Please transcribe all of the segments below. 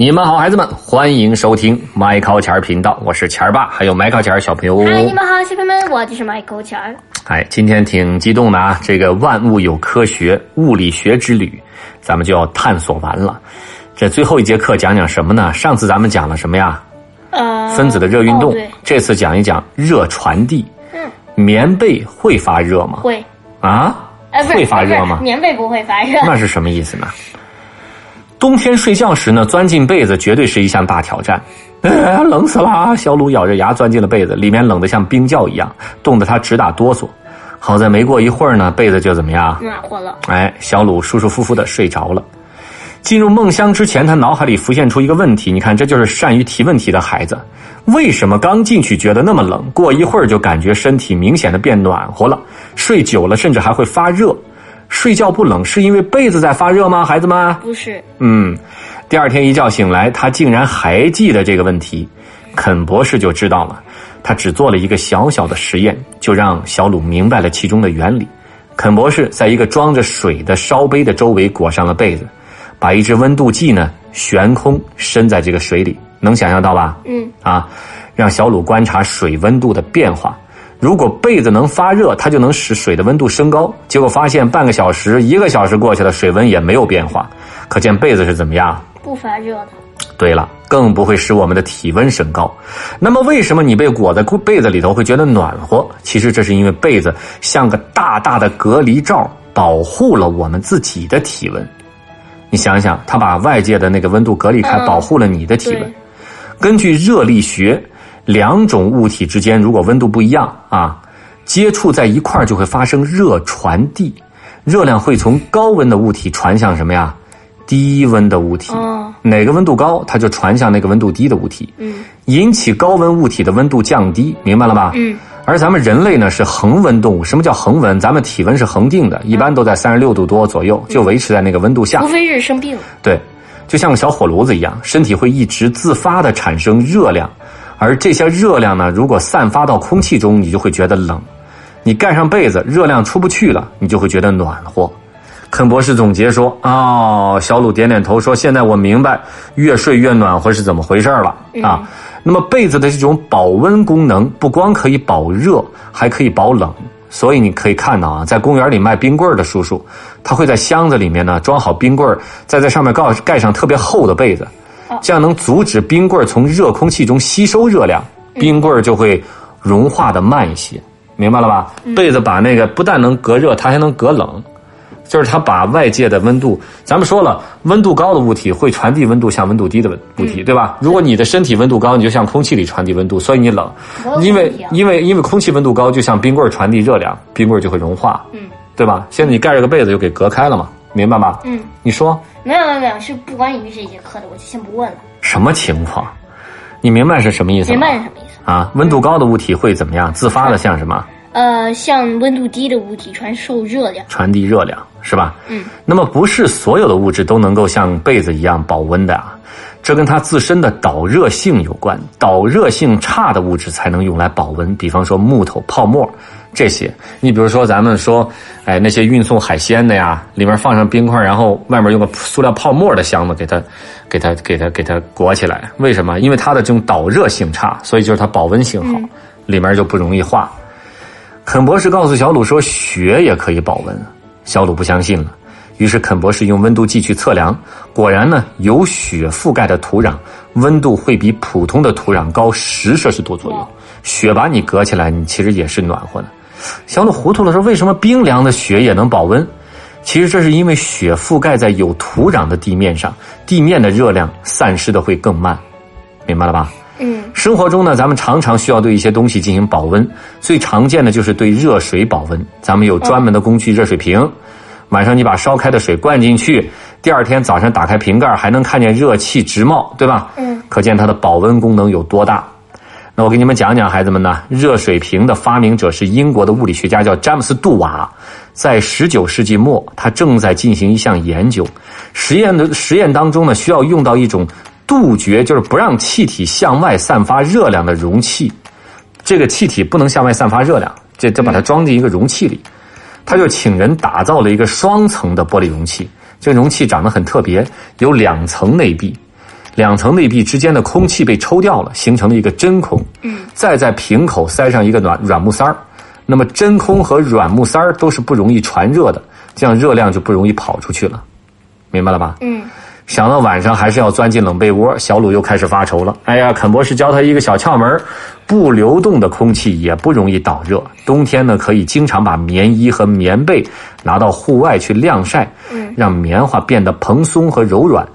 你们好，孩子们，欢迎收听麦考钱儿频道，我是钱儿爸，还有麦考钱儿小朋友。嗨，你们好，小朋友们，我就是 Michael 钱儿。哎，今天挺激动的啊！这个万物有科学，物理学之旅，咱们就要探索完了。这最后一节课讲讲什么呢？上次咱们讲了什么呀？呃，分子的热运动。哦，这次讲一讲热传递。嗯，棉被会发热吗？会，啊？呃，会发热吗？棉被不会发热。那是什么意思呢？冬天睡觉时呢，钻进被子绝对是一项大挑战。哎，冷死了！小鲁咬着牙钻进了被子，里面冷得像冰窖一样，冻得他直打哆嗦。好在没过一会儿呢，被子就怎么样？暖和了，哎，小鲁舒舒服服的睡着了。进入梦乡之前，他脑海里浮现出一个问题：你看，这就是善于提问题的孩子。为什么刚进去觉得那么冷，过一会儿就感觉身体明显的变暖和了？睡久了甚至还会发热。睡觉不冷是因为被子在发热吗？孩子们？不是，嗯，第二天一觉醒来，他竟然还记得这个问题。肯博士就知道了，他只做了一个小小的实验，就让小鲁明白了其中的原理。肯博士在一个装着水的烧杯的周围裹上了被子，把一支温度计呢悬空伸在这个水里，能想象到吧？嗯，啊，让小鲁观察水温度的变化。如果被子能发热，它就能使水的温度升高。结果发现半个小时、一个小时过去了，水温也没有变化，可见被子是怎么样？不发热的。对了，更不会使我们的体温升高。那么，为什么你被裹在被子里头会觉得暖和？其实这是因为被子像个大大的隔离罩，保护了我们自己的体温。你想想，它把外界的那个温度隔离开，嗯保护了你的体温对。根据热力学，两种物体之间如果温度不一样啊，接触在一块儿就会发生热传递，热量会从高温的物体传向什么呀？低温的物体。哦，哪个温度高，它就传向那个温度低的物体，嗯引起高温物体的温度降低，明白了吧？嗯。而咱们人类呢是恒温动物，什么叫恒温？咱们体温是恒定的，一般都在三十六度多左右，就维持在那个温度下除。非是生病了。对，就像个小火炉子一样，身体会一直自发的产生热量，而这些热量呢，如果散发到空气中，你就会觉得冷；你盖上被子，热量出不去了，你就会觉得暖和。肯博士总结说：“哦，小鲁点点头说，现在我明白越睡越暖和是怎么回事了啊。那么被子的这种保温功能，不光可以保热，还可以保冷。所以你可以看到啊，在公园里卖冰棍的叔叔，他会在箱子里面呢装好冰棍，再在上面盖盖上特别厚的被子，这样能阻止冰棍儿从热空气中吸收热量，冰棍儿就会融化的慢一些，明白了吧？被子把那个不但能隔热，它还能隔冷。就是它把外界的温度，咱们说了，温度高的物体会传递温度向温度低的物体，对吧？如果你的身体温度高，你就向空气里传递温度，所以你冷，因为因为因为空气温度高，就像冰棍儿传递热量，冰棍儿就会融化，嗯对吧？现在你盖着个被子就给隔开了嘛，明白吧？嗯，你说没有没有没有，是不管你们这节课的，我就先不问了。什么情况？你明白是什么意思吗？明白是什么意思？啊，温度高的物体会怎么样？自发的像什么？呃，向温度低的物体传授热量。传递热量，是吧？嗯。那么不是所有的物质都能够像被子一样保温的啊，这跟它自身的导热性有关。导热性差的物质才能用来保温，比方说木头、泡沫这些。你比如说咱们说，哎，那些运送海鲜的呀，里面放上冰块，然后外面用个塑料泡沫的箱子给它、给它、给它、给它裹起来。为什么？因为它的这种导热性差，所以就是它保温性好，里面就不容易化。肯博士告诉小鲁说，雪也可以保温。小鲁不相信了，于是肯博士用温度计去测量，果然呢，有雪覆盖的土壤温度会比普通的土壤高十摄氏度左右。雪把你隔起来，你其实也是暖和的。小鲁糊涂了，说为什么冰凉的雪也能保温？其实这是因为雪覆盖在有土壤的地面上，地面的热量散失的会更慢，明白了吧？嗯生活中呢，咱们常常需要对一些东西进行保温，最常见的就是对热水保温。咱们有专门的工具热水瓶，晚上你把烧开的水灌进去，第二天早上打开瓶盖，还能看见热气直冒，对吧？嗯，可见它的保温功能有多大。那我给你们讲讲，孩子们呢，热水瓶的发明者是英国的物理学家，叫詹姆斯·杜瓦。在十九世纪末，他正在进行一项研究，实验的实验当中呢，需要用到一种杜绝，就是不让气体向外散发热量的容器。这个气体不能向外散发热量，这这把它装进一个容器里。他就请人打造了一个双层的玻璃容器，这个容器长得很特别，有两层内壁，两层内壁之间的空气被抽掉了，形成了一个真空。嗯，再在瓶口塞上一个软软木塞儿，那么真空和软木塞儿都是不容易传热的，这样热量就不容易跑出去了，明白了吧？嗯，想到晚上还是要钻进冷被窝，小鲁又开始发愁了。哎呀，肯博士教他一个小窍门不流动的空气也不容易导热。冬天呢，可以经常把棉衣和棉被拿到户外去晾晒，嗯，让棉花变得蓬松和柔软，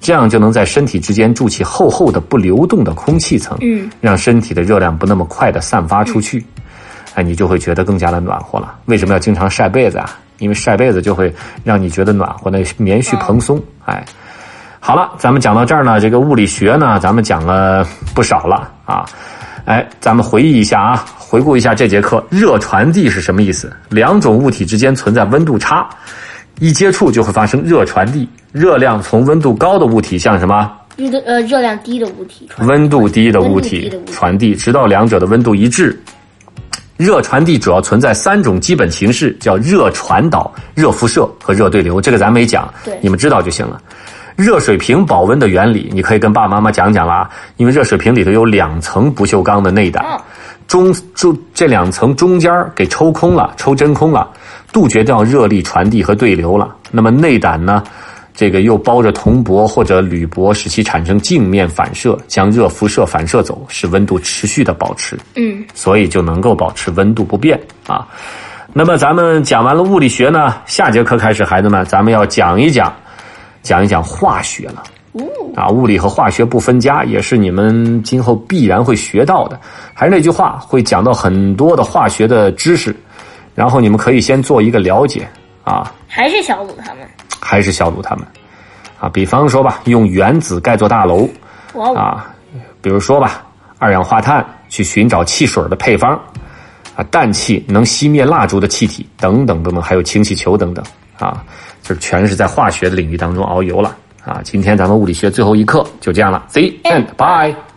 这样就能在身体之间筑起厚厚的不流动的空气层，嗯，让身体的热量不那么快的散发出去。哎，你就会觉得更加的暖和了。为什么要经常晒被子啊？因为晒被子就会让你觉得暖和，那棉絮蓬松。哎，好了，咱们讲到这儿呢，这个物理学呢，咱们讲了不少了啊。哎，咱们回忆一下啊，回顾一下这节课，热传递是什么意思？两种物体之间存在温度差，一接触就会发生热传递，热量从温度高的物体向什么？热呃热量低的物体传温度低的物体的物体传递，直到两者的温度一致。热传递主要存在三种基本形式，叫热传导、热辐射和热对流。这个咱没讲对，你们知道就行了。热水瓶保温的原理，你可以跟爸爸妈妈讲讲啦。因为热水瓶里头有两层不锈钢的内胆哦，中中这两层中间儿给抽空了，抽真空了，杜绝掉热力传递和对流了。那么内胆呢，这个又包着铜箔或者铝箔，使其产生镜面反射，将热辐射反射走，使温度持续的保持。嗯所以就能够保持温度不变啊。那么咱们讲完了物理学呢，下节课开始，孩子们，咱们要讲一讲，讲一讲化学了。哦啊，物理和化学不分家，也是你们今后必然会学到的。还是那句话，会讲到很多的化学的知识，然后你们可以先做一个了解啊，还是小鲁他们还是小鲁他们啊。比方说吧，用原子盖座大楼，啊，比如说吧，二氧化碳去寻找汽水的配方，啊，氮气能熄灭蜡烛的气体等等等等，还有氢气球等等啊，就全是在化学的领域当中遨游了啊。今天咱们物理学最后一课就这样了，See and bye。